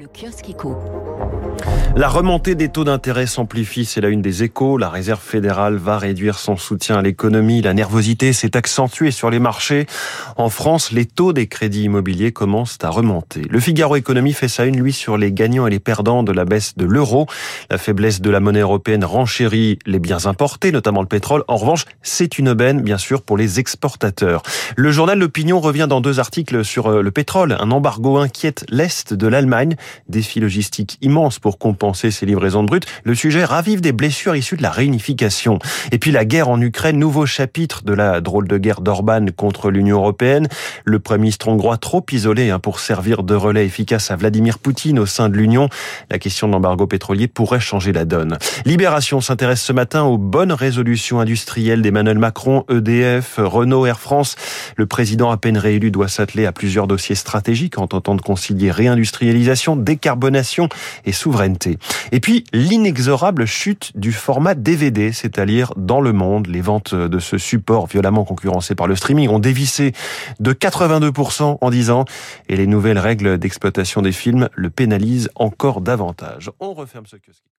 Le kiosque. La remontée des taux d'intérêt s'amplifie, c'est la une des échos. La réserve fédérale va réduire son soutien à l'économie. La nervosité s'est accentuée sur les marchés. En France, les taux des crédits immobiliers commencent à remonter. Le Figaro Économie fait sa une, lui, sur les gagnants et les perdants de la baisse de l'euro. La faiblesse de la monnaie européenne renchérit les biens importés, notamment le pétrole. En revanche, c'est une aubaine, bien sûr, pour les exportateurs. Le journal L'Opinion revient dans deux articles sur euh, le pétrole. Un embargo inquiète l'Est de l'Allemagne. Défi logistique immense pour compenser ces livraisons de brut. Le sujet ravive des blessures issues de la réunification. Et puis la guerre en Ukraine, nouveau chapitre de la drôle de guerre d'Orban contre l'Union européenne. Le premier ministre hongrois trop isolé hein, pour servir de relais efficace à Vladimir Poutine au sein de l'Union. La question de l'embargo pétrolier pourrait changer la donne. Libération s'intéresse ce matin aux bonnes résolutions industrielles d'Emmanuel Macron, EDF, Renault, Air France. Le président à peine réélu doit s'atteler à plusieurs dossiers stratégiques en tentant de concilier réindustrialisation, décarbonation et souveraineté. Et puis, l'inexorable chute du format DVD, c'est-à-dire dans le monde, les ventes de ce support violemment concurrencé par le streaming ont dévissé de 82% en 10 ans et les nouvelles règles d'exploitation des films le pénalisent encore davantage. On referme ce kiosque.